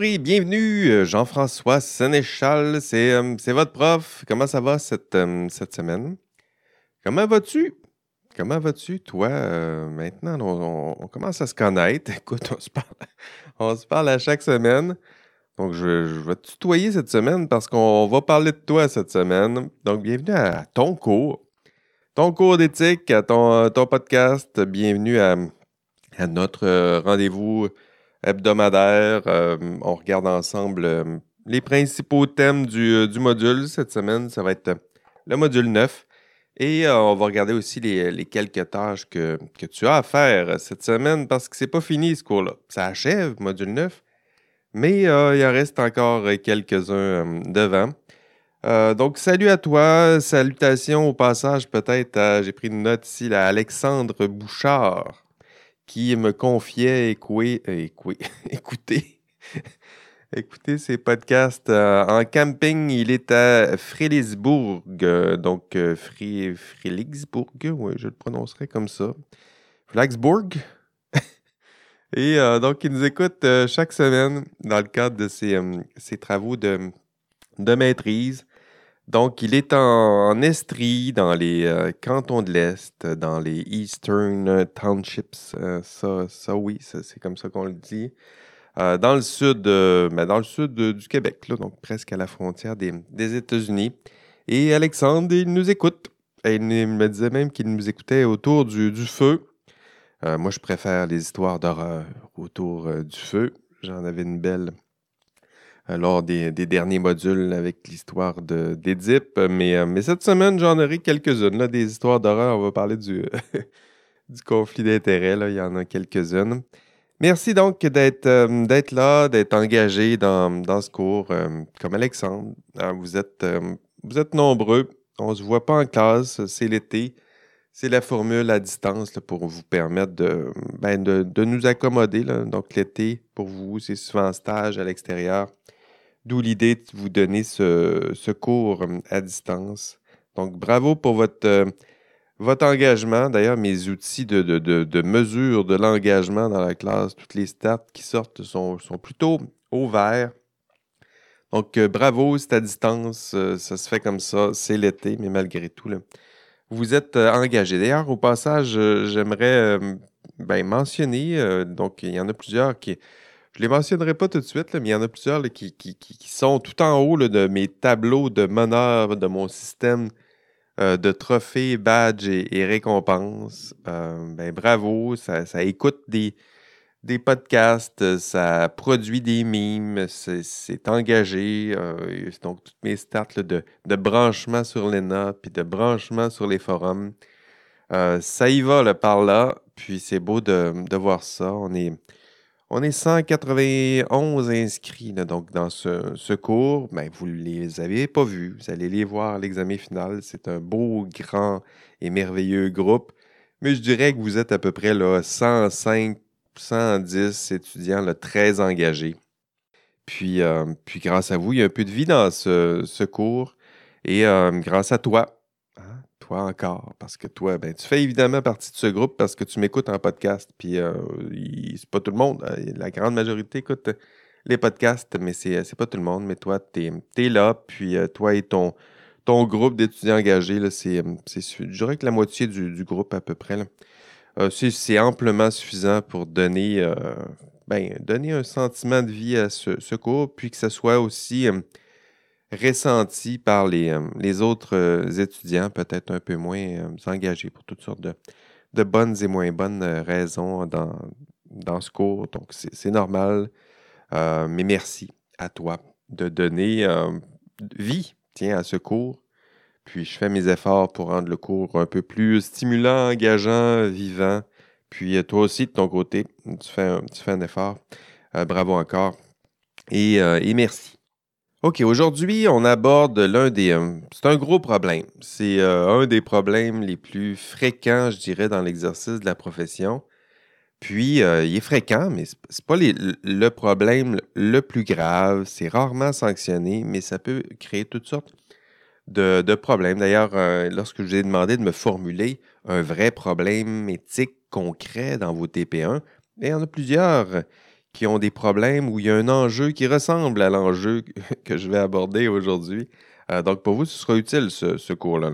Bienvenue, Jean-François Sénéchal, c'est votre prof. Comment ça va cette, cette semaine? Comment vas-tu? Comment vas-tu, toi? maintenant, on, commence à se connaître. Écoute, on se parle, à chaque semaine. Donc, je, vais te tutoyer cette semaine parce qu'on va parler de toi cette semaine. Donc, bienvenue à ton cours. Ton cours d'éthique, à ton, podcast. Bienvenue à notre rendez-vous hebdomadaire. Euh, on regarde ensemble euh, les principaux thèmes euh, du, module. Cette semaine, ça va être le module 9. Et on va regarder aussi les, quelques tâches que, tu as à faire cette semaine parce que c'est pas fini ce cours-là. Ça achève, module 9, mais il en reste encore quelques-uns devant. donc, salut à toi, salutations au passage peut-être, j'ai pris une note ici, à Alexandre Bouchard qui me confiait écouer, euh, écouter, écouter ses podcasts euh, en camping. Il est à Frélisbourg, euh, donc oui, je le prononcerai comme ça. Flaxbourg. Et donc, il nous écoute chaque semaine dans le cadre de ses, travaux de maîtrise. Donc, il est en, Estrie, dans les euh, cantons de l'Est, dans les Eastern Townships. Euh, ça, ça, oui, c'est comme ça qu'on le dit. Euh, dans le sud, mais dans le sud du Québec, là, donc presque à la frontière des, États-Unis. Et Alexandre, il nous écoute. Il me disait même qu'il nous écoutait autour du, feu. moi, je préfère les histoires d'horreur autour du feu. J'en avais une belle euh, lors des, derniers modules avec l'histoire d'Édipe. Mais, euh, mais cette semaine, j'en aurai quelques-unes, des histoires d'horreur. On va parler du, conflit d'intérêts. Il y en a quelques-unes. Merci donc d'être euh, là, d'être engagé dans, ce cours. comme Alexandre, vous, êtes, vous êtes nombreux. On ne se voit pas en classe. C'est l'été. C'est la formule à distance pour vous permettre de, ben, de, de, nous accommoder. Donc, l'été, pour vous, c'est souvent stage à l'extérieur. D'où l'idée de vous donner ce, cours euh, à distance. Donc, bravo pour votre, euh, votre engagement. D'ailleurs, mes outils de, de, mesure de l'engagement dans la classe, toutes les stats qui sortent sont, sont plutôt ouverts. Donc, euh, bravo, c'est à distance, ça se fait comme ça, c'est l'été, mais malgré tout, vous êtes engagé. D'ailleurs, au passage, j'aimerais ben, mentionner, donc il y en a plusieurs qui, je ne les mentionnerai pas tout de suite, mais il y en a plusieurs qui, sont tout en haut de mes tableaux de meneur de mon système euh, de trophées, badges et, récompenses. Euh, ben, bravo, ça, écoute des, podcasts, ça produit des mimes, c'est engagé. Euh, donc, toutes mes stats de, branchement sur l'ENA puis de branchement sur les forums. ça y va par là, puis c'est beau de, de, voir ça. On est on est 191 inscrits donc dans ce, cours. Ben, vous ne les avez pas vus. Vous allez les voir à l'examen final. C'est un beau, grand et merveilleux groupe. Mais je dirais que vous êtes à peu près là, 105, 110 étudiants très engagés. Puis, euh, puis grâce à vous, il y a un peu de vie dans ce, cours. Et euh, grâce à toi, encore, parce que toi, ben, tu fais évidemment partie de ce groupe parce que tu m'écoutes en podcast. Puis euh, c'est pas tout le monde. Hein, la grande majorité écoute les podcasts, mais c'est pas tout le monde. Mais toi, tu es, là, puis euh, toi et ton, ton groupe d'étudiants engagés, c'est, je dirais que la moitié du, groupe à peu près. Euh, c'est amplement suffisant pour donner, ben, donner un sentiment de vie à ce, ce cours, puis que ce soit aussi ressenti par les, euh, les autres euh, étudiants, peut-être un peu moins euh, engagés pour toutes sortes de, de, bonnes et moins bonnes raisons dans, dans ce cours. Donc, c'est normal. mais merci à toi de donner vie tiens, à ce cours. Puis je fais mes efforts pour rendre le cours un peu plus stimulant, engageant, vivant. Puis toi aussi, de ton côté, tu fais un, tu fais un effort. bravo encore. Et, et merci. OK, aujourd'hui, on aborde l'un des... Euh, c'est un gros problème. C'est euh, un des problèmes les plus fréquents, je dirais, dans l'exercice de la profession. Puis, euh, il est fréquent, mais ce n'est pas le problème le plus grave. C'est rarement sanctionné, mais ça peut créer toutes sortes de, problèmes. D'ailleurs, lorsque je vous ai demandé de me formuler un vrai problème éthique concret dans vos TP1, il y en a plusieurs qui ont des problèmes où il y a un enjeu qui ressemble à l'enjeu que je vais aborder aujourd'hui. Euh, donc, pour vous, ce sera utile, ce, cours-là.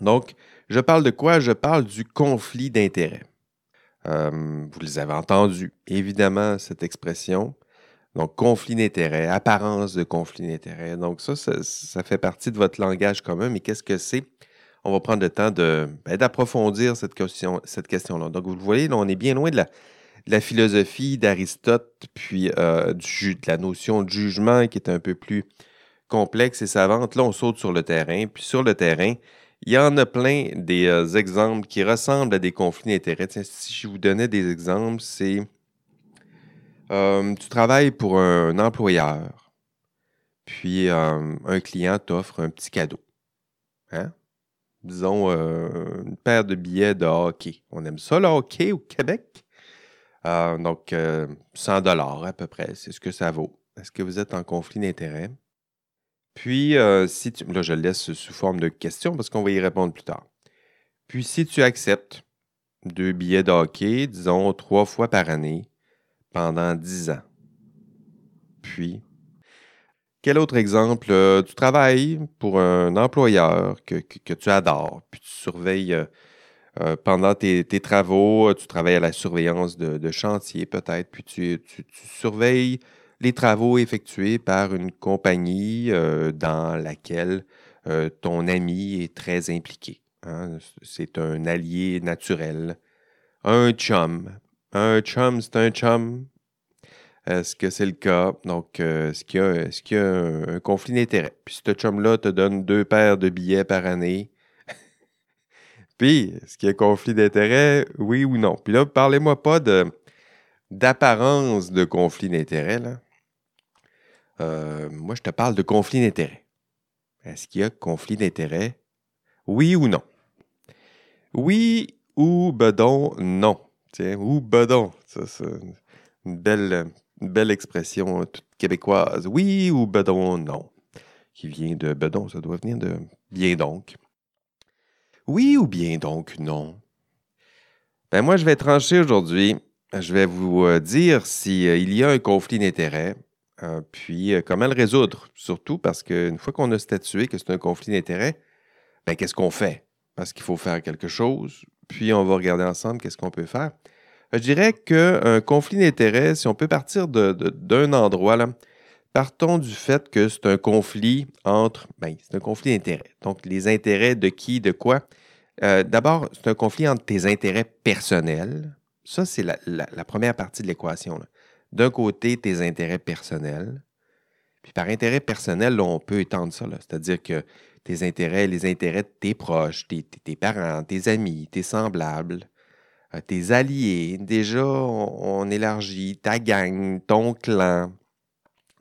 Donc, je parle de quoi? Je parle du conflit d'intérêts. Euh, vous les avez entendus, évidemment, cette expression. Donc, conflit d'intérêts, apparence de conflit d'intérêts. Donc, ça, ça, fait partie de votre langage commun, mais qu'est-ce que c'est? On va prendre le temps ben, d'approfondir cette question-là. Cette question Donc, vous le voyez, on est bien loin de la, la philosophie d'Aristote, puis euh, du, de la notion de jugement qui est un peu plus complexe et savante. Là, on saute sur le terrain. Puis sur le terrain, il y en a plein des euh, exemples qui ressemblent à des conflits d'intérêts. Si je vous donnais des exemples, c'est euh, tu travailles pour un, employeur, puis un client t'offre un petit cadeau. Hein? Disons une paire de billets de hockey. On aime ça le hockey au Québec? Euh, donc, 100 euh, dollars à peu près, c'est ce que ça vaut. Est-ce que vous êtes en conflit d'intérêt? Puis, euh, si tu... Là, je le laisse sous forme de question parce qu'on va y répondre plus tard. Puis, si tu acceptes deux billets de hockey, disons trois fois par année, pendant 10 ans. Puis, quel autre exemple? tu travailles pour un employeur que, tu adores, puis tu surveilles euh, pendant tes, travaux, tu travailles à la surveillance de, chantier peut-être, puis tu, surveilles les travaux effectués par une compagnie euh, dans laquelle euh, ton ami est très impliqué. Hein. C'est un allié naturel, un chum. Un chum, c'est un chum. Est-ce que c'est le cas? Donc, est-ce qu'il y a, un, un conflit d'intérêt? Puis ce chum-là te donne deux paires de billets par année puis, est-ce qu'il y a conflit d'intérêt, oui ou non? Puis là, parlez-moi pas de, d'apparence de conflit d'intérêt. Là. Euh, moi, je te parle de conflit d'intérêt. Est-ce qu'il y a conflit d'intérêt? Oui ou non? Oui ou bedon, non? Tiens, ou bedon. Ça, c'est une belle, belle expression euh, toute québécoise. Oui ou bedon, non? Qui vient de bedon, ça doit venir de bien donc. Oui ou bien donc non? Ben moi, je vais trancher aujourd'hui. Je vais vous euh, dire s'il euh, y a un conflit d'intérêts, euh, puis comment le résoudre. Surtout parce qu'une fois qu'on a statué que c'est un conflit d'intérêts, ben qu'est-ce qu'on fait? Parce qu'il faut faire quelque chose, puis on va regarder ensemble qu'est-ce qu'on peut faire. Je dirais qu'un conflit d'intérêts, si on peut partir d'un endroit, là, Partons du fait que c'est un conflit entre, ben, c'est un conflit d'intérêts. Donc, les intérêts de qui, de quoi? Euh, d'abord, c'est un conflit entre tes intérêts personnels. Ça, c'est la, première partie de l'équation. D'un côté, tes intérêts personnels. Puis par intérêt personnel, on peut étendre ça. C'est-à-dire que tes intérêts, les intérêts de tes proches, tes, parents, tes amis, tes semblables, euh, tes alliés. Déjà, on élargit ta gang, ton clan,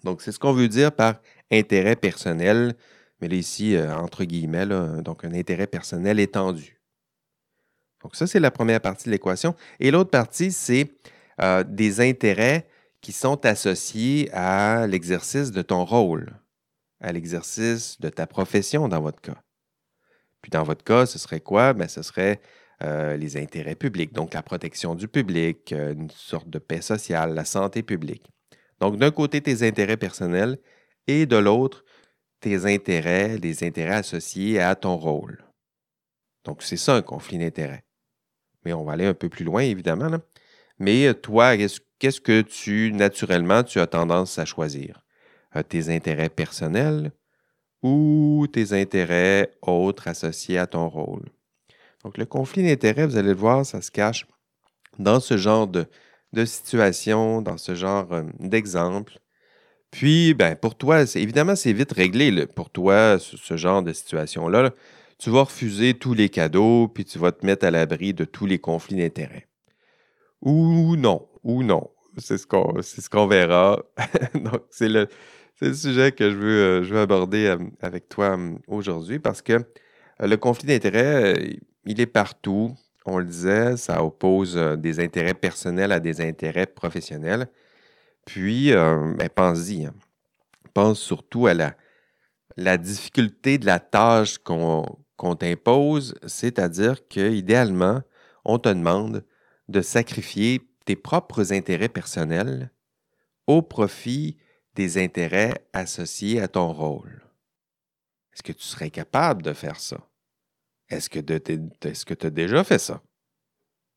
donc, c'est ce qu'on veut dire par intérêt personnel, mais là, ici, euh, entre guillemets, donc un intérêt personnel étendu. Donc, ça, c'est la première partie de l'équation. Et l'autre partie, c'est euh, des intérêts qui sont associés à l'exercice de ton rôle, à l'exercice de ta profession dans votre cas. Puis dans votre cas, ce serait quoi? Bien, ce serait euh, les intérêts publics, donc la protection du public, une sorte de paix sociale, la santé publique. Donc, d'un côté, tes intérêts personnels et de l'autre, tes intérêts, les intérêts associés à ton rôle. Donc, c'est ça un conflit d'intérêts. Mais on va aller un peu plus loin, évidemment. Mais euh, toi, qu'est-ce que tu, naturellement, tu as tendance à choisir? Euh, tes intérêts personnels ou tes intérêts autres associés à ton rôle? Donc, le conflit d'intérêts, vous allez le voir, ça se cache dans ce genre de, de situations, dans ce genre euh, d'exemple. Puis, ben, pour toi, évidemment, c'est vite réglé pour toi, ce, genre de situation-là. Tu vas refuser tous les cadeaux, puis tu vas te mettre à l'abri de tous les conflits d'intérêts. Ou non, ou non. C'est ce qu'on ce qu'on verra. Donc, c'est le, sujet que je veux, euh, aborder euh, avec toi aujourd'hui parce que le conflit d'intérêts, il est partout on le disait, ça oppose euh, des intérêts personnels à des intérêts professionnels. Puis, euh, ben, pense-y. Hein. Pense surtout à la, la, difficulté de la tâche qu'on t'impose, c'est-à-dire qu'idéalement, on te demande de sacrifier tes propres intérêts personnels au profit des intérêts associés à ton rôle. Est-ce que tu serais capable de faire ça? Est-ce que tu as déjà fait ça?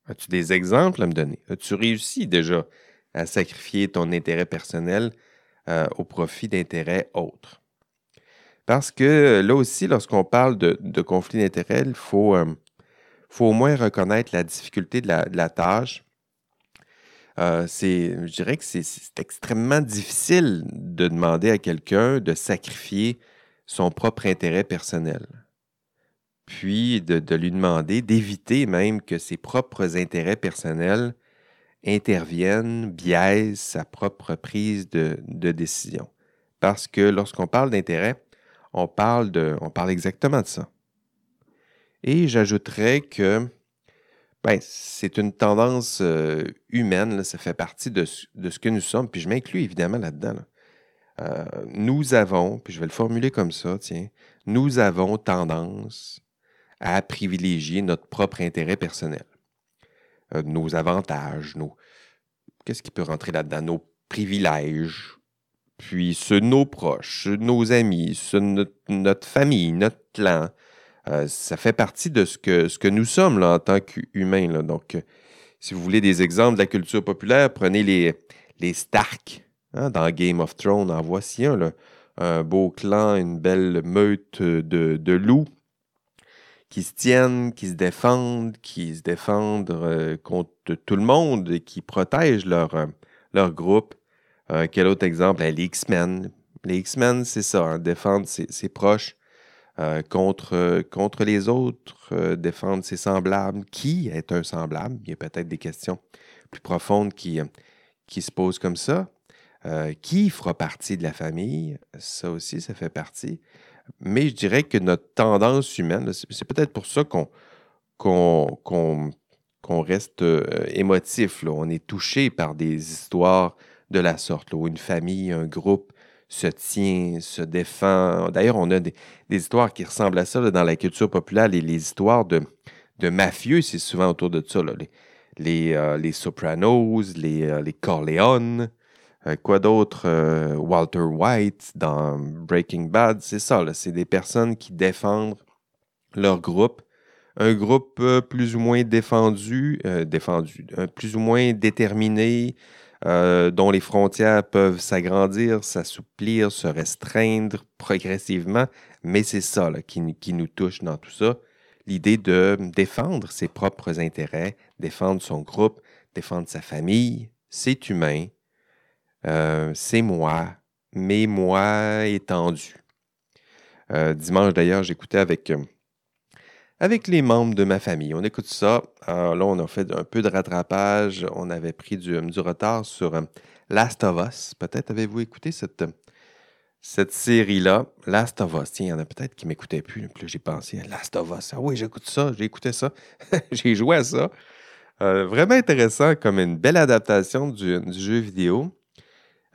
As-tu des exemples à me donner? As-tu réussi déjà à sacrifier ton intérêt personnel euh, au profit d'intérêts autres? Parce que là aussi, lorsqu'on parle de, conflit d'intérêts, il faut, euh, faut, au moins reconnaître la difficulté de la, tâche. Euh, je dirais que c'est extrêmement difficile de demander à quelqu'un de sacrifier son propre intérêt personnel. Puis de, lui demander d'éviter même que ses propres intérêts personnels interviennent, biaisent sa propre prise de, décision. Parce que lorsqu'on parle d'intérêt, on parle, de, on parle exactement de ça. Et j'ajouterais que ben, c'est une tendance euh, humaine, ça fait partie de, ce que nous sommes, puis je m'inclus évidemment là-dedans. Euh, nous avons, puis je vais le formuler comme ça, tiens, nous avons tendance à privilégier notre propre intérêt personnel, euh, nos avantages, nos... Qu'est-ce qui peut rentrer là-dedans? Nos privilèges, puis ceux de nos proches, nos amis, ceux de notre, famille, notre clan. Euh, ça fait partie de ce que, nous sommes là, en tant qu'humains. Donc, euh, si vous voulez des exemples de la culture populaire, prenez les, les Stark hein, dans Game of Thrones. En voici un, un beau clan, une belle meute de, de, loups qui se tiennent, qui se défendent, qui se défendent euh, contre tout le monde et qui protègent leur, leur groupe. Euh, quel autre exemple? Ben, les X-Men. Les X-Men, c'est ça, hein, défendre ses, proches euh, contre, contre les autres, défendre ses semblables. Qui est un semblable? Il y a peut-être des questions plus profondes qui, qui se posent comme ça. qui fera partie de la famille? Ça aussi, ça fait partie. Mais je dirais que notre tendance humaine, c'est peut-être pour ça qu'on reste émotif. On est touché par des histoires de la sorte, où une famille, un groupe se tient, se défend. D'ailleurs, on a des, histoires qui ressemblent à ça dans la culture populaire. Les, les histoires de, de mafieux, c'est souvent autour de ça. Les, les, euh, les, Sopranos, les, euh, les euh, quoi d'autre? Walter White dans Breaking Bad, c'est ça. C'est des personnes qui défendent leur groupe. Un groupe plus ou moins défendu, défendu, plus ou moins déterminé, euh, dont les frontières peuvent s'agrandir, s'assouplir, se restreindre progressivement. Mais c'est ça qui, nous touche dans tout ça. L'idée de défendre ses propres intérêts, défendre son groupe, défendre sa famille, c'est humain, euh, c'est moi, mais moi étendu. Euh, dimanche d'ailleurs, j'écoutais avec avec les membres de ma famille. On écoute ça. Là, on a fait un peu de rattrapage. On avait pris du, retard sur euh, Last of Us. Peut-être avez-vous écouté cette, cette série-là, Last of Us. Tiens, il y en a peut-être qui ne m'écoutaient plus. Puis j'ai pensé à Last of Us. Ah oui, j'écoute ça, j'ai écouté ça. j'ai joué à ça. Euh, vraiment intéressant comme une belle adaptation du, jeu vidéo.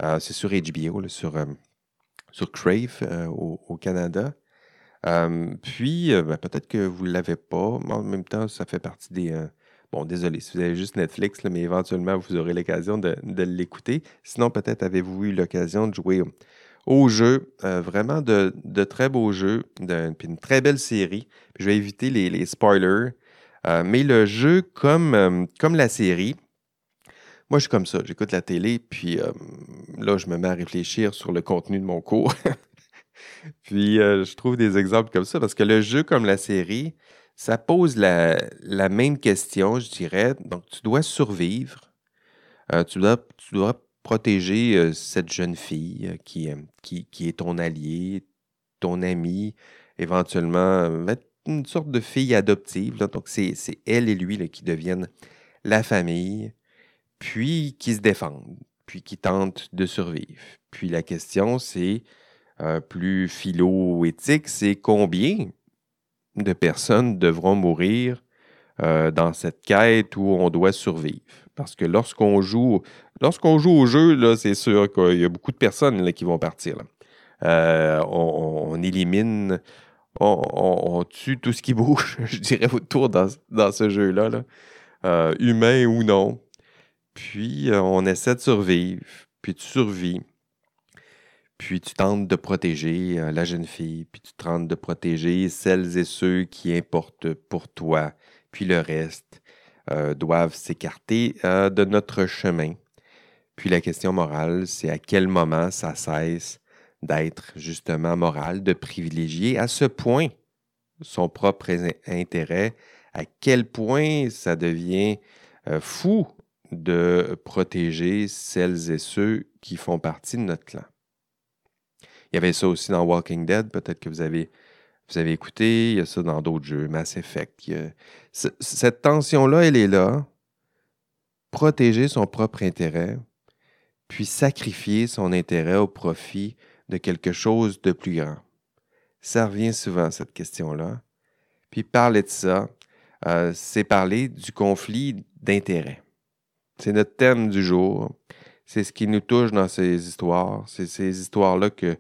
Euh, c'est sur HBO, sur, sur Crave au, Canada puis, euh, ben, peut-être que vous ne l'avez pas, mais en même temps, ça fait partie des. Euh, bon, désolé, si vous avez juste Netflix, mais éventuellement, vous aurez l'occasion de, l'écouter. Sinon, peut-être avez-vous eu l'occasion de jouer au jeu. Euh, vraiment de, très beaux jeux, puis une très belle série. je vais éviter les, spoilers. mais le jeu, comme, comme la série, moi, je suis comme ça. J'écoute la télé, puis là, je me mets à réfléchir sur le contenu de mon cours. Puis euh, je trouve des exemples comme ça parce que le jeu comme la série, ça pose la, même question, je dirais. Donc, tu dois survivre. Euh, tu, dois, tu dois protéger euh, cette jeune fille qui, qui, qui, est ton allié, ton ami, éventuellement une sorte de fille adoptive. Donc, c'est elle et lui qui deviennent la famille, puis qui se défendent, puis qui tentent de survivre. Puis la question, c'est euh, plus philo-éthique, c'est combien de personnes devront mourir euh, dans cette quête où on doit survivre? Parce que lorsqu'on joue, lorsqu'on joue au jeu, c'est sûr qu'il y a beaucoup de personnes là, qui vont partir. Euh, on, élimine, on, tue tout ce qui bouge, je dirais, autour dans, dans ce jeu-là, humain ou non. Puis on essaie de survivre. puis tu survis, puis tu tentes de protéger euh, la jeune fille, puis tu tentes de protéger celles et ceux qui importent pour toi, puis le reste euh, doivent s'écarter euh, de notre chemin. Puis la question morale, c'est à quel moment ça cesse d'être justement moral, de privilégier à ce point son propre intérêt, à quel point ça devient fou de protéger celles et ceux qui font partie de notre clan. Il y avait ça aussi dans Walking Dead, peut-être que vous avez, vous avez écouté, il y a ça dans d'autres jeux, Mass Effect. cette tension-là, elle est là. Protéger son propre intérêt, puis sacrifier son intérêt au profit de quelque chose de plus grand. Ça revient souvent, cette question-là. Puis parler de ça, euh, c'est parler du conflit d'intérêts. C'est notre thème du jour. C'est ce qui nous touche dans ces histoires. C'est ces histoires-là que,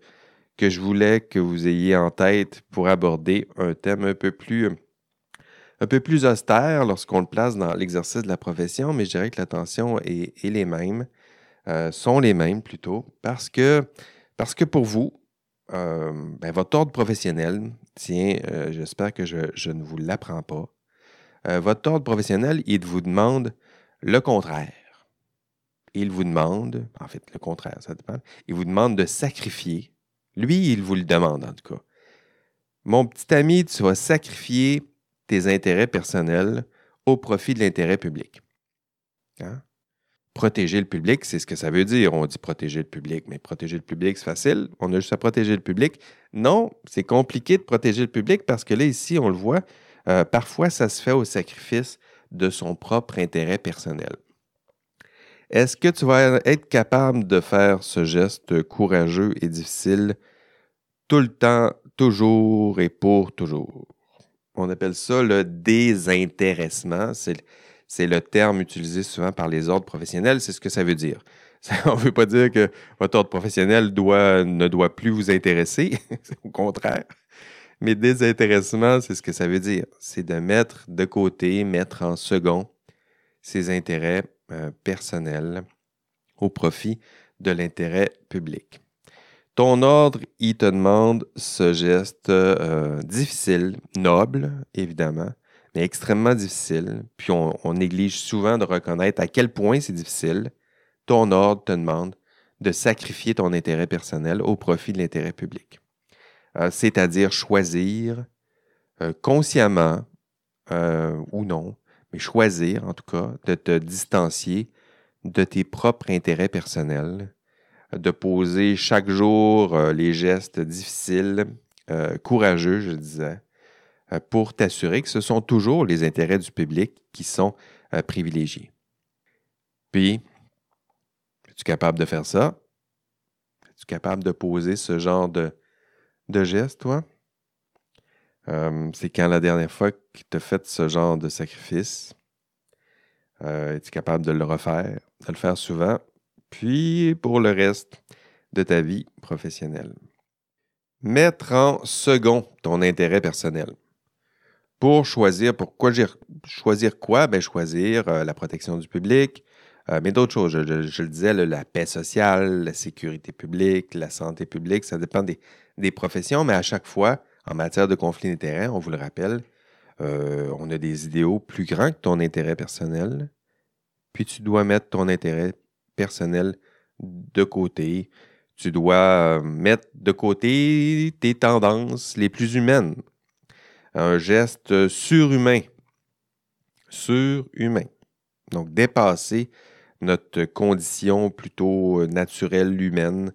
que je voulais que vous ayez en tête pour aborder un thème un peu plus, un peu plus austère lorsqu'on le place dans l'exercice de la profession, mais je dirais que l'attention est, est, les mêmes, euh, sont les mêmes plutôt, parce que, pour vous, euh, ben, votre ordre professionnel, tiens, euh, j'espère que je, ne vous l'apprends pas. votre ordre professionnel, il vous demande le contraire. Il vous demande, en fait, le contraire, ça dépend. Il vous demande de sacrifier. Lui, il vous le demande, en tout cas. Mon petit ami, tu vas sacrifier tes intérêts personnels au profit de l'intérêt public. Hein? Protéger le public, c'est ce que ça veut dire. On dit protéger le public, mais protéger le public, c'est facile. On a juste à protéger le public. Non, c'est compliqué de protéger le public parce que là, ici, on le voit, euh, parfois, ça se fait au sacrifice de son propre intérêt personnel. Est-ce que tu vas être capable de faire ce geste courageux et difficile tout le temps, toujours et pour toujours? On appelle ça le désintéressement. C'est le terme utilisé souvent par les ordres professionnels. C'est ce que ça veut dire. On ne veut pas dire que votre ordre professionnel ne doit plus vous intéresser. Au contraire. Mais désintéressement, c'est ce que ça veut dire. C'est de mettre de côté, mettre en second ses intérêts euh, personnels au profit de l'intérêt public. Ton ordre, il te demande ce geste euh, difficile, noble, évidemment, mais extrêmement difficile. Puis on, on néglige souvent de reconnaître à quel point c'est difficile. Ton ordre te demande de sacrifier ton intérêt personnel au profit de l'intérêt public. Euh, c'est-à-dire choisir euh, consciemment euh, ou non, mais choisir en tout cas de te distancier de tes propres intérêts personnels, de poser chaque jour les gestes difficiles, courageux, je disais, pour t'assurer que ce sont toujours les intérêts du public qui sont privilégiés. Puis, es-tu capable de faire ça? Es-tu capable de poser ce genre de, de gestes, toi? Euh, c'est quand la dernière fois que tu as fait ce genre de sacrifice? Euh, es-tu capable de le refaire, de le faire souvent? Puis pour le reste de ta vie professionnelle. Mettre en second ton intérêt personnel. Pour choisir, pourquoi choisir quoi? Ben, choisir euh, la protection du public, mais d'autres choses. Je, le disais, la paix sociale, la sécurité publique, la santé publique, ça dépend des, des professions, mais à chaque fois, en matière de conflit d'intérêts, on vous le rappelle, euh, on a des idéaux plus grands que ton intérêt personnel, puis tu dois mettre ton intérêt personnel de côté. Tu dois euh, mettre de côté tes tendances les plus humaines. Un geste surhumain. Surhumain. Donc, dépasser notre condition plutôt naturelle humaine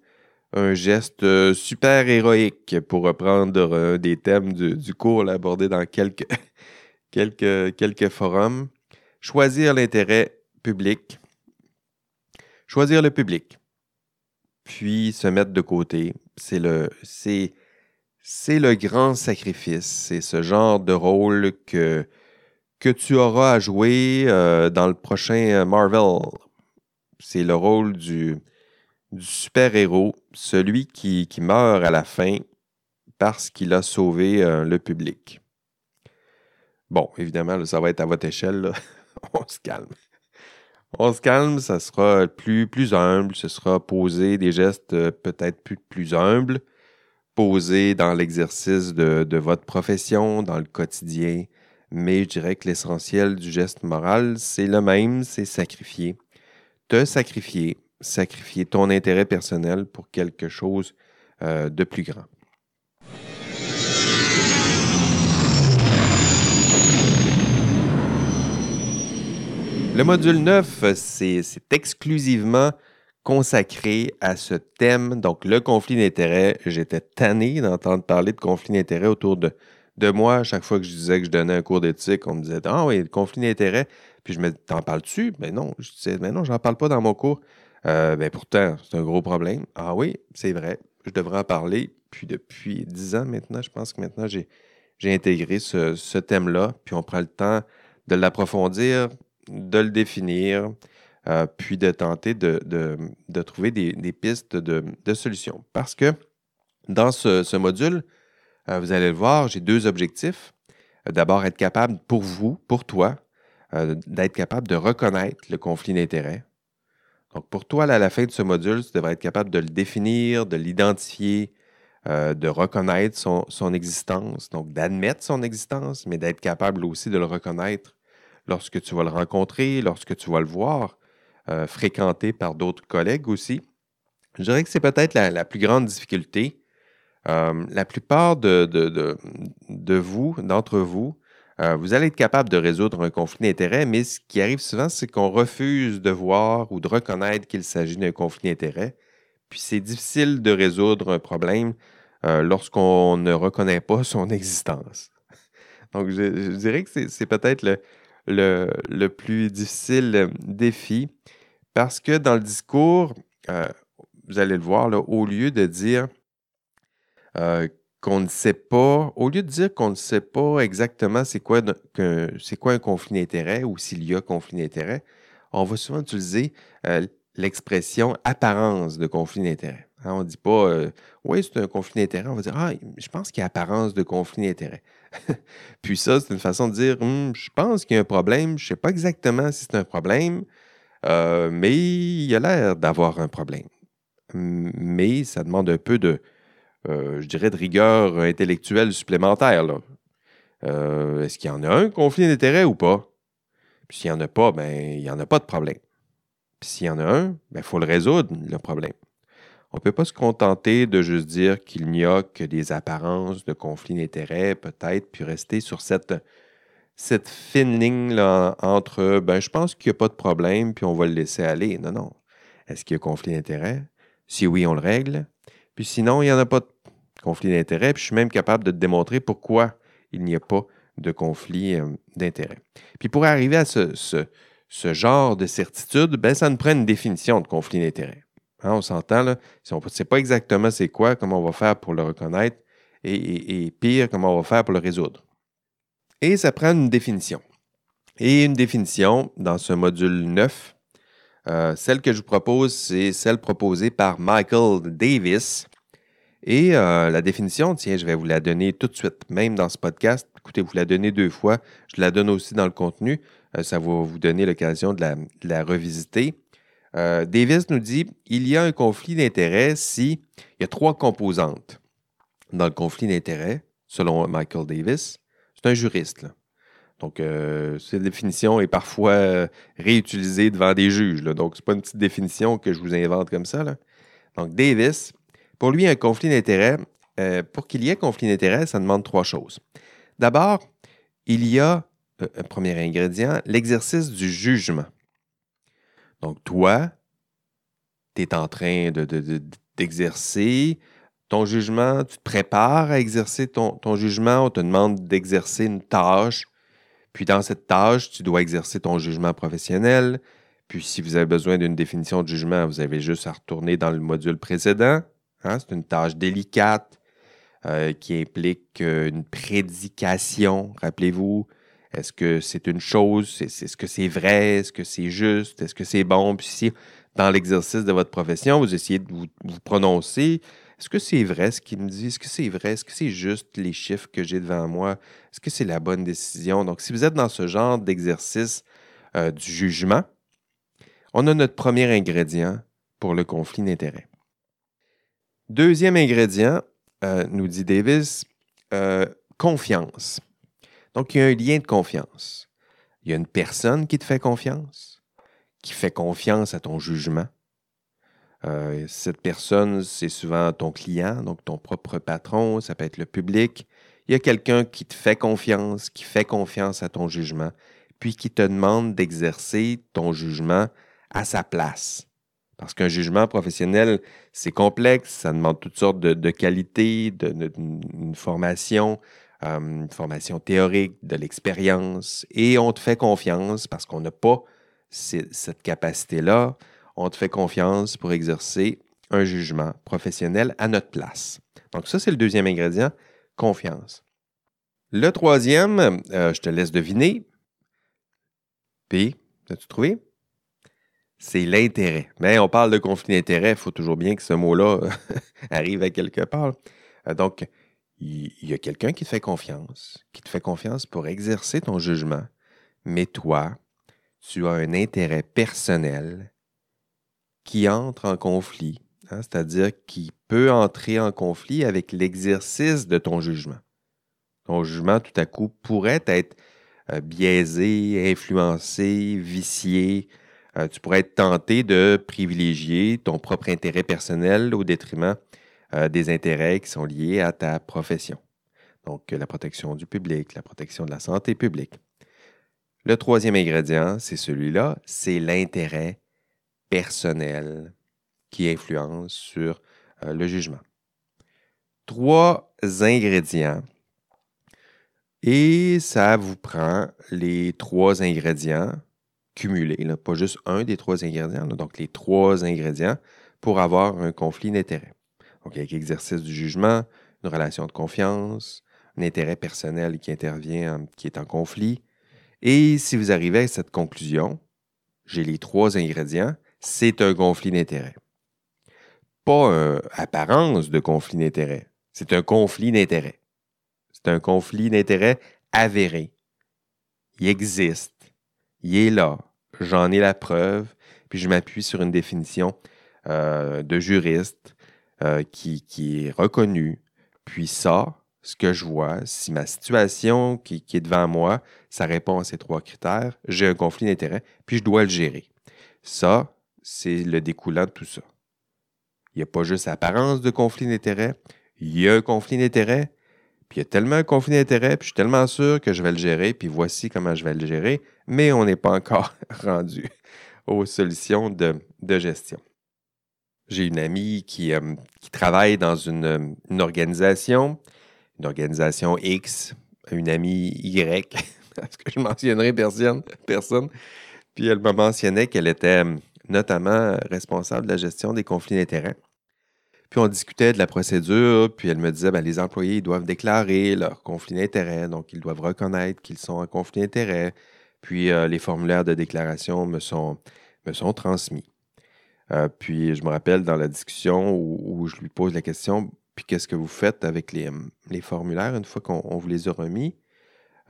un geste euh, super héroïque, pour reprendre euh, des thèmes du, cours abordés dans quelques, quelques, forums. Choisir l'intérêt public. Choisir le public. Puis se mettre de côté. C'est le, c'est, le grand sacrifice. C'est ce genre de rôle que, tu auras à jouer euh, dans le prochain Marvel. C'est le rôle du, super-héros, celui qui, meurt à la fin parce qu'il a sauvé euh, le public. Bon, évidemment, ça va être à votre échelle. on se calme. On se calme, ça sera plus, plus humble, ce sera poser des gestes euh, peut-être plus, plus humbles, poser dans l'exercice de, de, votre profession, dans le quotidien. Mais je dirais que l'essentiel du geste moral, c'est le même, c'est sacrifier. Te sacrifier, sacrifier ton intérêt personnel pour quelque chose euh, de plus grand. Le module 9, c'est exclusivement consacré à ce thème, donc le conflit d'intérêts. J'étais tanné d'entendre parler de conflit d'intérêts autour de, de moi. chaque fois que je disais que je donnais un cours d'éthique, on me disait Ah oui, conflit d'intérêts. Puis je me dis T'en parles-tu Ben non. Je disais Mais non, j'en parle pas dans mon cours. Euh, ben pourtant, c'est un gros problème. Ah oui, c'est vrai. Je devrais en parler. Puis depuis dix ans maintenant, je pense que maintenant j'ai intégré ce, thème-là. Puis on prend le temps de l'approfondir, de le définir, euh, puis de tenter de, trouver des, pistes de, solutions. Parce que dans ce, module, vous allez le voir, j'ai deux objectifs. D'abord, être capable pour vous, pour toi, euh, d'être capable de reconnaître le conflit d'intérêts. Donc, pour toi, à la fin de ce module, tu devrais être capable de le définir, de l'identifier, de reconnaître son, existence, donc d'admettre son existence, mais d'être capable aussi de le reconnaître lorsque tu vas le rencontrer, lorsque tu vas le voir, euh, fréquenté par d'autres collègues aussi. Je dirais que c'est peut-être la, plus grande difficulté. Euh, la plupart de, vous, d'entre vous, euh, vous allez être capable de résoudre un conflit d'intérêts, mais ce qui arrive souvent, c'est qu'on refuse de voir ou de reconnaître qu'il s'agit d'un conflit d'intérêts. Puis c'est difficile de résoudre un problème lorsqu'on ne reconnaît pas son existence. Donc, je dirais que c'est peut-être le, plus difficile défi parce que dans le discours, euh, vous allez le voir, au lieu de dire euh, qu'on ne sait pas, au lieu de dire qu'on ne sait pas exactement c'est quoi, un conflit d'intérêt ou s'il y a conflit d'intérêt, on va souvent utiliser euh, l'expression apparence de conflit d'intérêt. Hein, on ne dit pas oui, c'est un conflit d'intérêt. On va dire ah, je pense qu'il y a apparence de conflit d'intérêt. Puis ça, c'est une façon de dire hum, je pense qu'il y a un problème, je ne sais pas exactement si c'est un problème, euh, mais il y a l'air d'avoir un problème. Mais ça demande un peu de, euh, je dirais, de rigueur intellectuelle supplémentaire. Euh, est-ce qu'il y en a un conflit d'intérêt ou pas? Puis s'il n'y en a pas, ben il n'y en a pas de problème. Puis s'il y en a un, il ben, faut le résoudre, le problème. On ne peut pas se contenter de juste dire qu'il n'y a que des apparences de conflit d'intérêts, peut-être, puis rester sur cette, cette fine ligne là, entre ben, je pense qu'il n'y a pas de problème, puis on va le laisser aller. Non, non. Est-ce qu'il y a conflit d'intérêts? Si oui, on le règle. Puis sinon, il n'y en a pas de conflit d'intérêts, puis je suis même capable de démontrer pourquoi il n'y a pas de conflit euh, d'intérêts. Puis pour arriver à ce, ce, genre de certitude, ben, ça nous prend une définition de conflit d'intérêts. Hein, on s'entend, là. Si on ne sait pas exactement c'est quoi, comment on va faire pour le reconnaître, et, pire, comment on va faire pour le résoudre. Et ça prend une définition. Et une définition dans ce module 9, euh, celle que je vous propose, c'est celle proposée par Michael Davis. Et euh, la définition, tiens, je vais vous la donner tout de suite, même dans ce podcast. Écoutez, vous la donnez deux fois. Je la donne aussi dans le contenu. Euh, ça va vous donner l'occasion de la revisiter. Euh, Davis nous dit il y a un conflit d'intérêts si il y a trois composantes dans le conflit d'intérêts, selon Michael Davis. C'est un juriste. Donc, cette définition est parfois réutilisée devant des juges. Donc, ce n'est pas une petite définition que je vous invente comme ça. Donc, Davis, pour lui, un conflit d'intérêts, pour qu'il y ait conflit d'intérêts, ça demande trois choses. D'abord, il y a, un premier ingrédient, l'exercice du jugement. Donc, toi, tu es en train d'exercer ton jugement, tu te prépares à exercer ton, jugement, on te demande d'exercer une tâche. Puis dans cette tâche, tu dois exercer ton jugement professionnel. Puis si vous avez besoin d'une définition de jugement, vous avez juste à retourner dans le module précédent. Hein. C'est une tâche délicate euh, qui implique euh, une prédication, rappelez-vous, est-ce que c'est une chose? Est-ce que c'est vrai? Est-ce que c'est juste? Est-ce que c'est bon? Puis si, dans l'exercice de votre profession, vous essayez de vous, prononcer, est-ce que c'est vrai ce qu'il me dit? Est-ce que c'est vrai? Est-ce que c'est juste les chiffres que j'ai devant moi? Est-ce que c'est la bonne décision? Donc, si vous êtes dans ce genre d'exercice euh, du jugement, On a notre premier ingrédient pour le conflit d'intérêts. Deuxième ingrédient, euh, nous dit Davis, euh, confiance. Donc, il y a un lien de confiance. Il y a une personne qui te fait confiance, qui fait confiance à ton jugement. Euh, cette personne, c'est souvent ton client, donc ton propre patron, ça peut être le public. Il y a quelqu'un qui te fait confiance, qui fait confiance à ton jugement, puis qui te demande d'exercer ton jugement à sa place. Parce qu'un jugement professionnel, c'est complexe, ça demande toutes sortes de, qualités, de, une formation, euh, une formation théorique, de l'expérience, et on te fait confiance parce qu'on n'a pas cette capacité-là. On te fait confiance pour exercer un jugement professionnel à notre place. Donc ça, c'est le deuxième ingrédient, confiance. Le troisième, euh, je te laisse deviner. P, as-tu trouvé? C'est l'intérêt. Mais on parle de conflit d'intérêt, il faut toujours bien que ce mot-là arrive à quelque part. Euh, donc, il y a quelqu'un qui te fait confiance, qui te fait confiance pour exercer ton jugement, mais toi, tu as un intérêt personnel qui entre en conflit, hein, c'est-à-dire qui peut entrer en conflit avec l'exercice de ton jugement. Ton jugement, tout à coup, pourrait être euh, biaisé, influencé, vicié, euh, tu pourrais être tenté de privilégier ton propre intérêt personnel au détriment euh, des intérêts qui sont liés à ta profession. Donc, la protection du public, la protection de la santé publique. Le troisième ingrédient, c'est celui-là, c'est l'intérêt personnel qui influence sur euh, le jugement. Trois ingrédients. Et ça vous prend les trois ingrédients cumulé, pas juste un des trois ingrédients, donc les trois ingrédients pour avoir un conflit d'intérêt. Donc, avec exercice du jugement, une relation de confiance, un intérêt personnel qui intervient, qui est en conflit. Et si vous arrivez à cette conclusion, j'ai les trois ingrédients, c'est un conflit d'intérêt. Pas une apparence de conflit d'intérêt, c'est un conflit d'intérêt. C'est un conflit d'intérêt avéré. Il existe. Il est là j'en ai la preuve, puis je m'appuie sur une définition euh, de juriste euh, qui, est reconnue. Puis ça, ce que je vois, si ma situation qui, est devant moi, ça répond à ces trois critères, j'ai un conflit d'intérêt, puis je dois le gérer. Ça, c'est le découlant de tout ça. Il n'y a pas juste apparence de conflit d'intérêt, il y a un conflit d'intérêt, puis il y a tellement un conflit d'intérêt, puis je suis tellement sûr que je vais le gérer, puis voici comment je vais le gérer, mais on n'est pas encore rendu aux solutions de, gestion. J'ai une amie qui, euh, travaille dans une, organisation, une organisation X, une amie Y, parce que je mentionnerai personne, personne. Puis elle m'a mentionné qu'elle était notamment responsable de la gestion des conflits d'intérêts. Puis on discutait de la procédure, puis elle me disait ben, les employés doivent déclarer leur conflit d'intérêt, donc ils doivent reconnaître qu'ils sont en conflit d'intérêt. Puis euh, les formulaires de déclaration me sont, me sont transmis. Euh, puis je me rappelle dans la discussion où, je lui pose la question puis qu'est-ce que vous faites avec les, les formulaires une fois qu'on vous les a remis?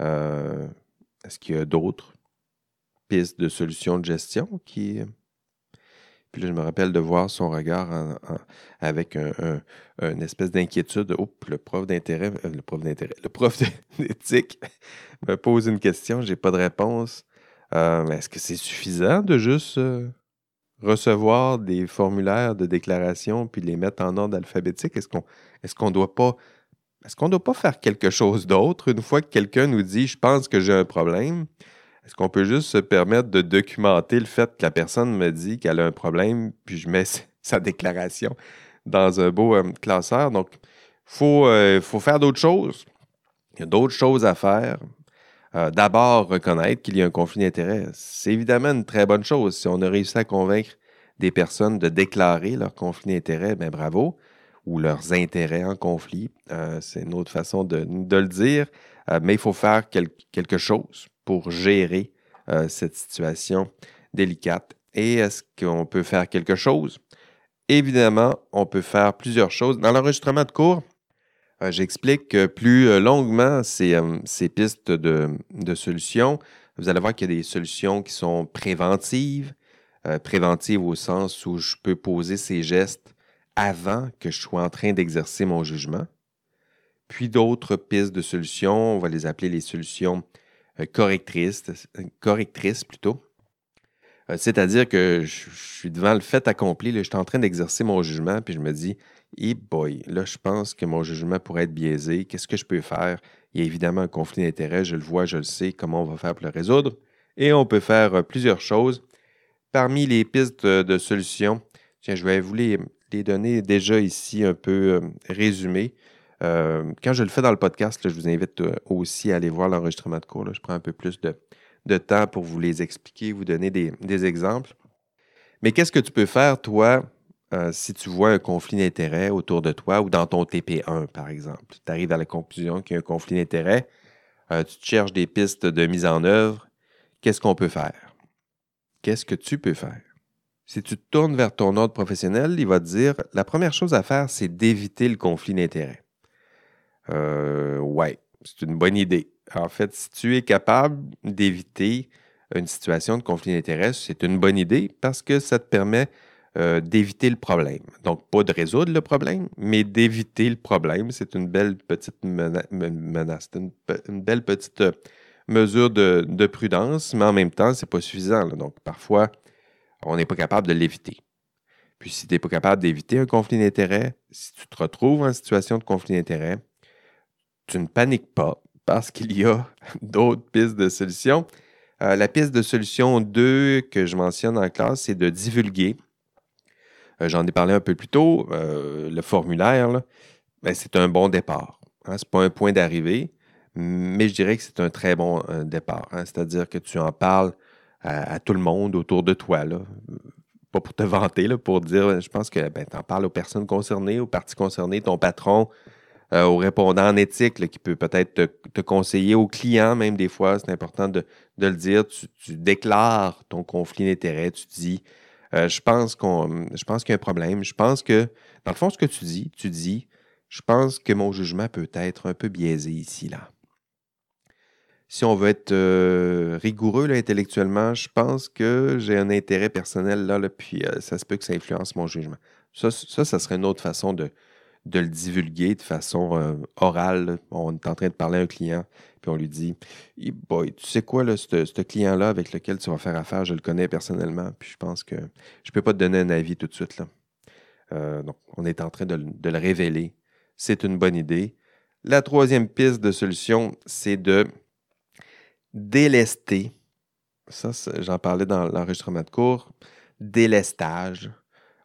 Euh, Est-ce qu'il y a d'autres pistes de solutions de gestion qui, puis là, je me rappelle de voir son regard avec une espèce d'inquiétude. Oups, le prof d'intérêt, le prof d'intérêt, le prof d'éthique me pose une question, j'ai pas de réponse. Euh, est-ce que c'est suffisant de juste euh, recevoir des formulaires de déclaration puis les mettre en ordre alphabétique? Est-ce qu'on qu'on doit pas est-ce qu'on doit pas faire quelque chose d'autre une fois que quelqu'un nous dit je pense que j'ai un problème? Est-ce qu'on peut juste se permettre de documenter le fait que la personne me dit qu'elle a un problème, puis je mets sa déclaration dans un beau euh, classeur? Donc, il euh, faut, faire d'autres choses. Il y a d'autres choses à faire. Euh, d'abord, reconnaître qu'il y a un conflit d'intérêts. C'est évidemment une très bonne chose. Si on a réussi à convaincre des personnes de déclarer leur conflit d'intérêts, bien bravo, ou leurs intérêts en conflit. c'est une autre façon de, le dire. mais il faut faire quelque chose pour gérer euh, cette situation délicate. Et est-ce qu'on peut faire quelque chose? Évidemment, on peut faire plusieurs choses. Dans l'enregistrement de cours, euh, j'explique plus euh, longuement ces, pistes de, solutions. Vous allez voir qu'il y a des solutions qui sont préventives, euh, préventive au sens où je peux poser ces gestes avant que je sois en train d'exercer mon jugement. Puis d'autres pistes de solutions, on va les appeler les solutions euh, correctrices, correctrices plutôt. C'est-à-dire que je, suis devant le fait accompli, je suis en train d'exercer mon jugement, puis je me dis, hey boy, là, je pense que mon jugement pourrait être biaisé. Qu'est-ce que je peux faire? Il y a évidemment un conflit d'intérêts, je le vois, je le sais, comment on va faire pour le résoudre. Et on peut faire euh, plusieurs choses. Parmi les pistes de, solutions, tiens, je vais vous les, donner déjà ici un peu euh, résumées. Euh, quand je le fais dans le podcast, je vous invite aussi à aller voir l'enregistrement de cours. Je prends un peu plus de, temps pour vous les expliquer, vous donner des exemples. Mais qu'est-ce que tu peux faire, toi, euh, si tu vois un conflit d'intérêts autour de toi ou dans ton TP1, par exemple? Tu arrives à la conclusion qu'il y a un conflit d'intérêts, euh, tu cherches des pistes de mise en œuvre. Qu'est-ce qu'on peut faire? Qu'est-ce que tu peux faire? Si tu te tournes vers ton ordre professionnel, il va te dire la première chose à faire, c'est d'éviter le conflit d'intérêts. Euh, ouais, c'est une bonne idée. En fait, si tu es capable d'éviter une situation de conflit d'intérêts, c'est une bonne idée parce que ça te permet euh, d'éviter le problème. Donc, pas de résoudre le problème, mais d'éviter le problème. C'est une belle petite menace, une, belle petite euh, mesure de, prudence, mais en même temps, ce n'est pas suffisant. Donc, parfois, on n'est pas capable de l'éviter. Puis, si tu n'es pas capable d'éviter un conflit d'intérêts, si tu te retrouves en situation de conflit d'intérêts, tu ne paniques pas parce qu'il y a d'autres pistes de solution. Euh, la piste de solution 2 que je mentionne en classe, c'est de divulguer euh, j'en ai parlé un peu plus tôt. Euh, le formulaire, ben, c'est un bon départ. Hein. Ce n'est pas un point d'arrivée, mais je dirais que c'est un très bon euh, départ. Hein. C'est-à-dire que tu en parles à, tout le monde autour de toi. Pas pour te vanter, pour dire, je pense que tu en parles aux personnes concernées, aux parties concernées, ton patron, au répondant en éthique qui peut peut-être te, conseiller, aux clients même des fois, c'est important de, le dire. Tu, déclares ton conflit d'intérêt, tu dis euh, je pense qu'on, pense qu'il y a un problème. Je pense que, dans le fond, ce que tu dis, tu dis, je pense que mon jugement peut être un peu biaisé ici, là. Si on veut être euh, rigoureux intellectuellement, je pense que j'ai un intérêt personnel là, puis euh, ça se peut que ça influence mon jugement. Ça, ça, ça serait une autre façon de, de le divulguer de façon euh, orale. On est en train de parler à un client, puis on lui dit Tu sais quoi, ce client-là avec lequel tu vas faire affaire, je le connais personnellement, puis je pense que je ne peux pas te donner un avis tout de suite. Là. Euh, donc, on est en train de, le révéler. C'est une bonne idée. La troisième piste de solution, c'est de délester. Ça, j'en parlais dans l'enregistrement de cours. Délestage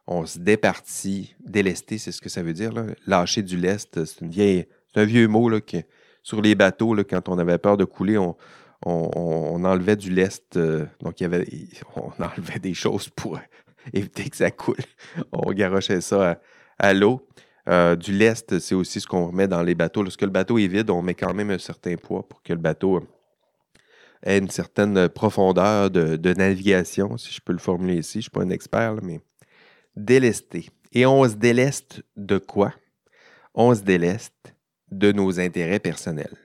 on se départit. Délester, c'est ce que ça veut dire. Lâcher du lest, c'est un vieux mot là, que sur les bateaux, quand on avait peur de couler, on, enlevait du lest. Euh, donc, avait, on enlevait des choses pour éviter que ça coule. On garochait ça à, l'eau. Euh, du lest, c'est aussi ce qu'on remet dans les bateaux. Lorsque le bateau est vide, on met quand même un certain poids pour que le bateau ait une certaine profondeur de, navigation, si je peux le formuler ici. Je ne suis pas un expert, mais délester. Et on se déleste de quoi? On se déleste de nos intérêts personnels.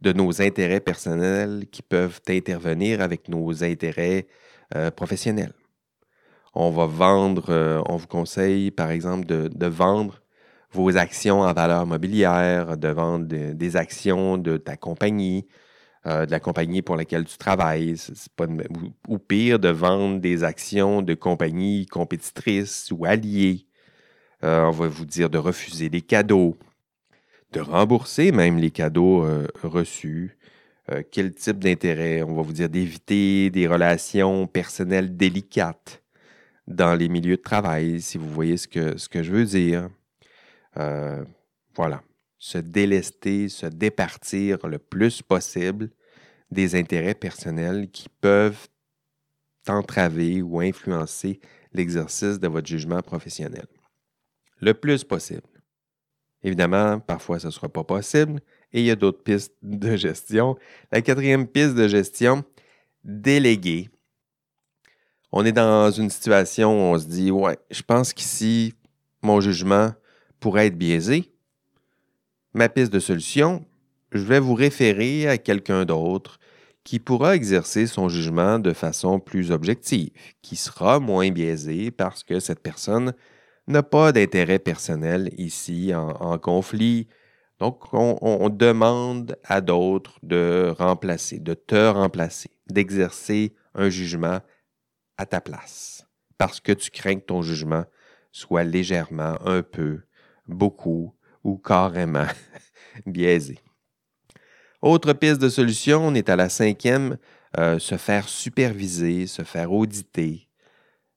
De nos intérêts personnels qui peuvent intervenir avec nos intérêts euh, professionnels. On va vendre, euh, on vous conseille par exemple de, vendre vos actions en valeur mobilière, de vendre des actions de ta compagnie, euh, de la compagnie pour laquelle tu travailles, ou, pire, de vendre des actions de compagnies compétitrices ou alliées. Euh, on va vous dire de refuser des cadeaux, de rembourser même les cadeaux euh, reçus. quel type d'intérêt? On va vous dire d'éviter des relations personnelles délicates dans les milieux de travail, si vous voyez ce que je veux dire. voilà se délester, se départir le plus possible des intérêts personnels qui peuvent entraver ou influencer l'exercice de votre jugement professionnel. Le plus possible. Évidemment, parfois ce ne sera pas possible et il y a d'autres pistes de gestion. La quatrième piste de gestion, déléguer. On est dans une situation où on se dit, ouais, je pense qu'ici, mon jugement pourrait être biaisé ma piste de solution, je vais vous référer à quelqu'un d'autre qui pourra exercer son jugement de façon plus objective, qui sera moins biaisé parce que cette personne n'a pas d'intérêt personnel ici en, conflit. Donc, on, demande à d'autres de remplacer, de te remplacer, d'exercer un jugement à ta place, parce que tu crains que ton jugement soit légèrement, un peu, beaucoup ou carrément biaisé. Autre piste de solution, on est à la cinquième, euh, se faire superviser, se faire auditer.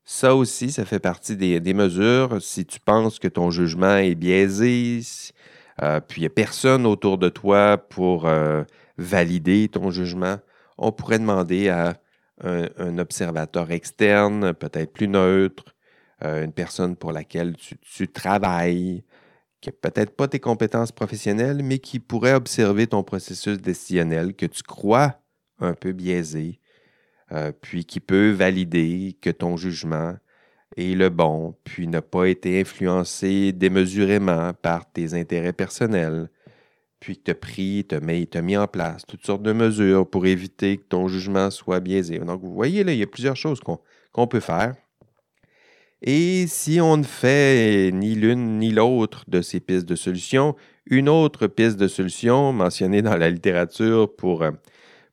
Ça aussi, ça fait partie des, mesures. Si tu penses que ton jugement est biaisé, euh, puis il n'y a personne autour de toi pour euh, valider ton jugement, on pourrait demander à un, observateur externe, peut-être plus neutre, une personne pour laquelle tu travailles, qui n'a peut-être pas tes compétences professionnelles, mais qui pourrait observer ton processus décisionnel que tu crois un peu biaisé, euh, puis qui peut valider que ton jugement est le bon, puis n'a pas été influencé démesurément par tes intérêts personnels, puis que tu as pris, tu as, mis en place toutes sortes de mesures pour éviter que ton jugement soit biaisé. Donc, vous voyez, là, il y a plusieurs choses qu'on peut faire. Et si on ne fait ni l'une ni l'autre de ces pistes de solution, une autre piste de solution mentionnée dans la littérature pour, euh,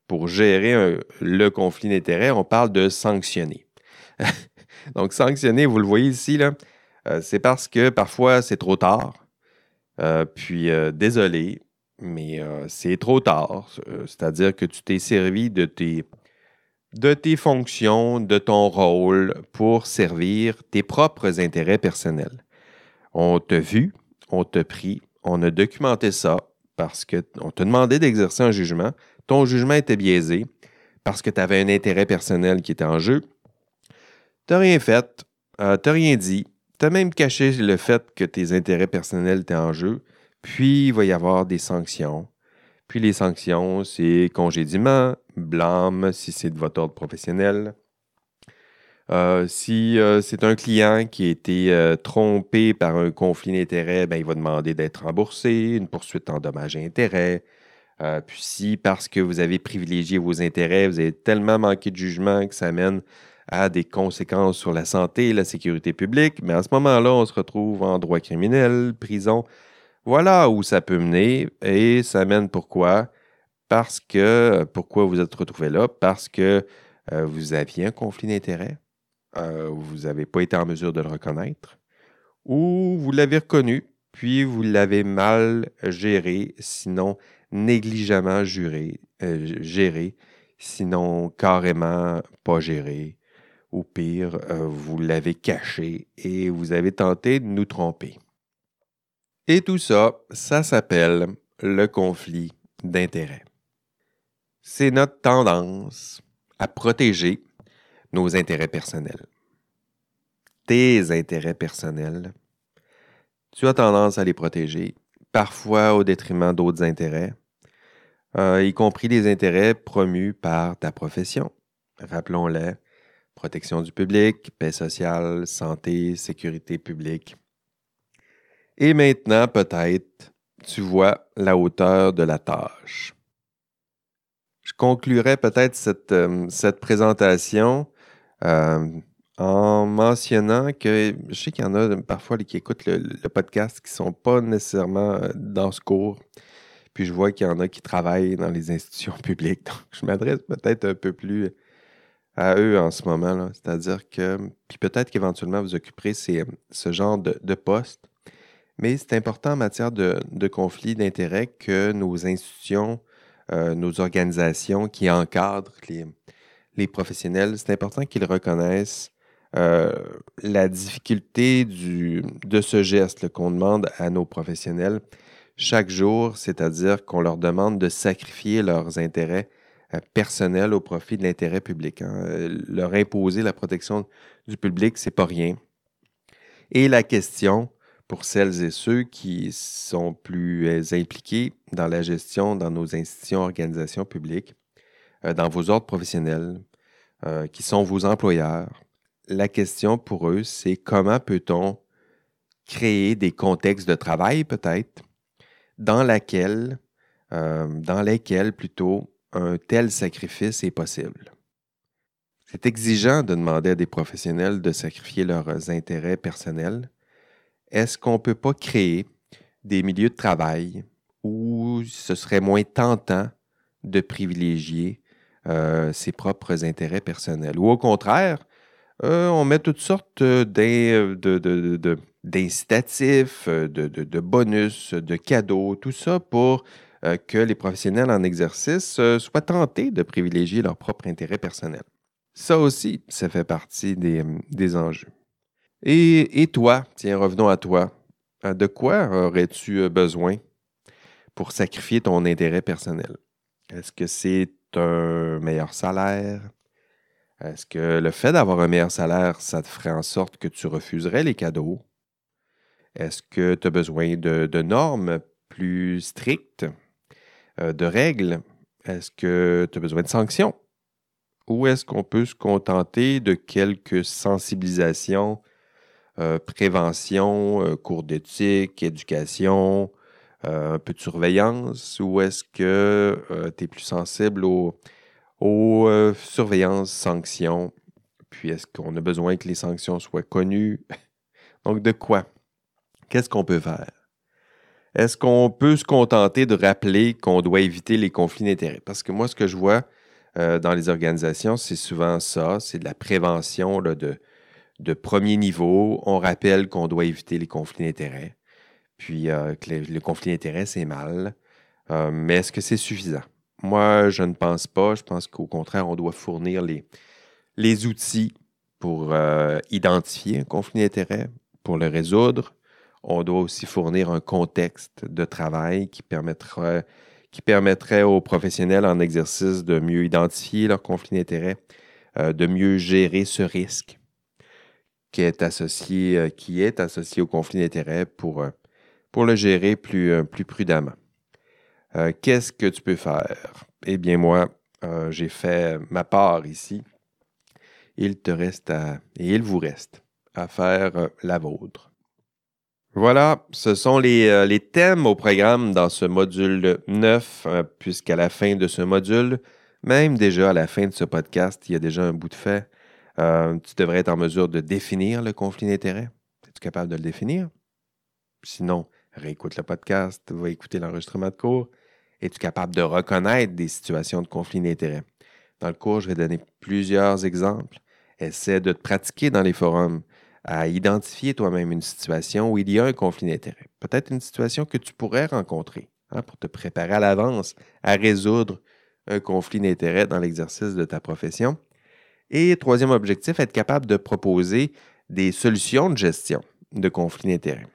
pour gérer le conflit d'intérêts, on parle de sanctionner. Donc, sanctionner, vous le voyez ici, là, euh, c'est parce que parfois c'est trop tard. Euh, puis, désolé, mais c'est trop tard. C'est-à-dire que tu t'es servi de tes de tes fonctions, de ton rôle pour servir tes propres intérêts personnels. On t'a vu, on t'a pris, on a documenté ça parce qu'on t'a demandé d'exercer un jugement. Ton jugement était biaisé parce que tu avais un intérêt personnel qui était en jeu. Tu n'as rien fait, euh, tu n'as rien dit, tu as même caché le fait que tes intérêts personnels étaient en jeu. Puis, il va y avoir des sanctions. Puis les sanctions, c'est congédiement, blâme si c'est de votre ordre professionnel. Euh, si euh, c'est un client qui a été euh, trompé par un conflit d'intérêts, ben, il va demander d'être remboursé, une poursuite en dommages et intérêts. puis si parce que vous avez privilégié vos intérêts, vous avez tellement manqué de jugement que ça mène à des conséquences sur la santé et la sécurité publique, mais à ce moment-là, on se retrouve en droit criminel, prison. Voilà où ça peut mener et ça mène pourquoi? Parce que, pourquoi vous êtes retrouvé là? Parce que euh, vous aviez un conflit d'intérêts, euh, vous n'avez pas été en mesure de le reconnaître, ou vous l'avez reconnu, puis vous l'avez mal géré, sinon négligemment juré, euh, géré, sinon carrément pas géré, ou pire, vous l'avez caché et vous avez tenté de nous tromper. Et tout ça, ça s'appelle le conflit d'intérêts c'est notre tendance à protéger nos intérêts personnels. Tes intérêts personnels, tu as tendance à les protéger, parfois au détriment d'autres intérêts, euh, y compris des intérêts promus par ta profession. Rappelons-les, protection du public, paix sociale, santé, sécurité publique. Et maintenant, peut-être, tu vois la hauteur de la tâche je conclurai peut-être cette, euh, cette présentation euh, en mentionnant que je sais qu'il y en a parfois qui écoutent le, podcast qui ne sont pas nécessairement euh, dans ce cours. Puis je vois qu'il y en a qui travaillent dans les institutions publiques. Donc, je m'adresse peut-être un peu plus à eux en ce moment. C'est-à-dire que, puis peut-être qu'éventuellement vous occuperez ce genre de, de poste. Mais c'est important en matière de, de conflit d'intérêts que nos institutions euh, nos organisations qui encadrent les, professionnels, c'est important qu'ils reconnaissent euh, la difficulté de ce geste qu'on demande à nos professionnels chaque jour, c'est-à-dire qu'on leur demande de sacrifier leurs intérêts euh, personnels au profit de l'intérêt public. Hein. Leur imposer la protection du public, c'est pas rien. Et la question pour celles et ceux qui sont plus euh, impliqués dans la gestion dans nos institutions, organisations publiques, euh, dans vos ordres professionnels, euh, qui sont vos employeurs. La question pour eux, c'est comment peut-on créer des contextes de travail peut-être dans, dans lesquels plutôt un tel sacrifice est possible? C'est exigeant de demander à des professionnels de sacrifier leurs intérêts personnels. Est-ce qu'on ne peut pas créer des milieux de travail où ce serait moins tentant de privilégier euh, ses propres intérêts personnels? Ou au contraire, euh, on met toutes sortes d'incitatifs, de, bonus, de cadeaux, tout ça pour euh, que les professionnels en exercice soient tentés de privilégier leur propre intérêt personnel. Ça aussi, ça fait partie des enjeux. Et, toi, tiens, revenons à toi. De quoi aurais-tu besoin pour sacrifier ton intérêt personnel? Est-ce que c'est un meilleur salaire? Est-ce que le fait d'avoir un meilleur salaire, ça te ferait en sorte que tu refuserais les cadeaux? Est-ce que tu as besoin de, normes plus strictes, euh, de règles? Est-ce que tu as besoin de sanctions? Ou est-ce qu'on peut se contenter de quelques sensibilisations, euh, prévention, euh, cours d'éthique, éducation, un peu de surveillance? Ou est-ce que tu es plus sensible aux euh, surveillances, sanctions? Puis est-ce qu'on a besoin que les sanctions soient connues? Donc de quoi? Qu'est-ce qu'on peut faire? Est-ce qu'on peut se contenter de rappeler qu'on doit éviter les conflits d'intérêts? Parce que moi, ce que je vois euh, dans les organisations, c'est souvent ça, c'est de la prévention de, de premier niveau. On rappelle qu'on doit éviter les conflits d'intérêts, puis euh, que le conflit d'intérêts, c'est mal. mais est-ce que c'est suffisant? Moi, je ne pense pas. Je pense qu'au contraire, on doit fournir les, outils pour euh, identifier un conflit d'intérêts, pour le résoudre. On doit aussi fournir un contexte de travail qui permettrait, aux professionnels en exercice de mieux identifier leur conflit d'intérêts, euh, de mieux gérer ce risque qui est associé, euh, qui est associé au conflit d'intérêts pour, pour le gérer plus, plus prudemment. Euh, qu'est-ce que tu peux faire? Eh bien, moi, euh, j'ai fait ma part ici. Il te reste à, et il vous reste à faire euh, la vôtre. Voilà, ce sont les, les, thèmes au programme dans ce module 9, puisqu'à la fin de ce module, même déjà à la fin de ce podcast, il y a déjà un bout de fait. Tu devrais être en mesure de définir le conflit d'intérêts. Es-tu capable de le définir? Sinon, réécoute le podcast, va écouter l'enregistrement de cours. Es-tu capable de reconnaître des situations de conflit d'intérêts? Dans le cours, je vais donner plusieurs exemples. Essaie de te pratiquer dans les forums à identifier toi-même une situation où il y a un conflit d'intérêts. Peut-être une situation que tu pourrais rencontrer hein, pour te préparer à l'avance à résoudre un conflit d'intérêts dans l'exercice de ta profession. Et troisième objectif, être capable de proposer des solutions de gestion de conflits d'intérêts.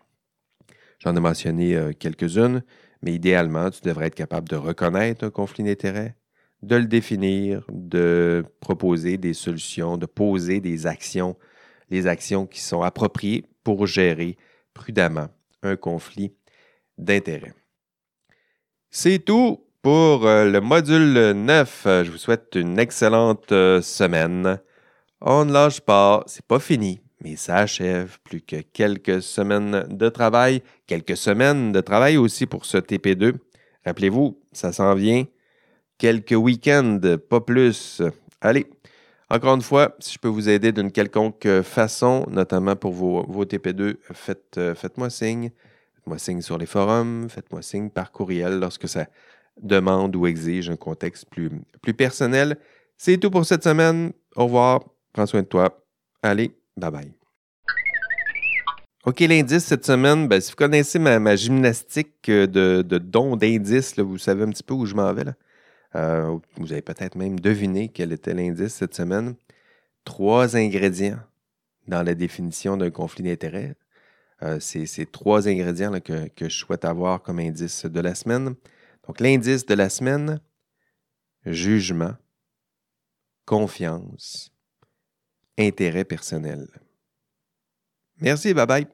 J'en ai mentionné euh, quelques-unes, mais idéalement, tu devrais être capable de reconnaître un conflit d'intérêts, de le définir, de proposer des solutions, de poser des actions, les actions qui sont appropriées pour gérer prudemment un conflit d'intérêts. C'est tout pour euh, le module 9. Je vous souhaite une excellente euh, semaine. On ne lâche pas, c'est pas fini mais ça achève. Plus que quelques semaines de travail, quelques semaines de travail aussi pour ce TP2. Rappelez-vous, ça s'en vient. Quelques week-ends, pas plus. Allez, encore une fois, si je peux vous aider d'une quelconque façon, notamment pour vos, TP2, faites, euh, faites-moi signe. Faites-moi signe sur les forums, faites-moi signe par courriel lorsque ça demande ou exige un contexte plus, plus personnel. C'est tout pour cette semaine. Au revoir. Prends soin de toi. Allez, Bye bye. OK, l'indice cette semaine, ben, si vous connaissez ma, gymnastique euh, de, de dons d'indices, vous savez un petit peu où je m'en vais. Là. Euh, vous avez peut-être même deviné quel était l'indice cette semaine. Trois ingrédients dans la définition d'un conflit d'intérêts. Euh, c'est ces trois ingrédients que, je souhaite avoir comme indice de la semaine. Donc, l'indice de la semaine, jugement, confiance, intérêt personnel. Merci, bye bye.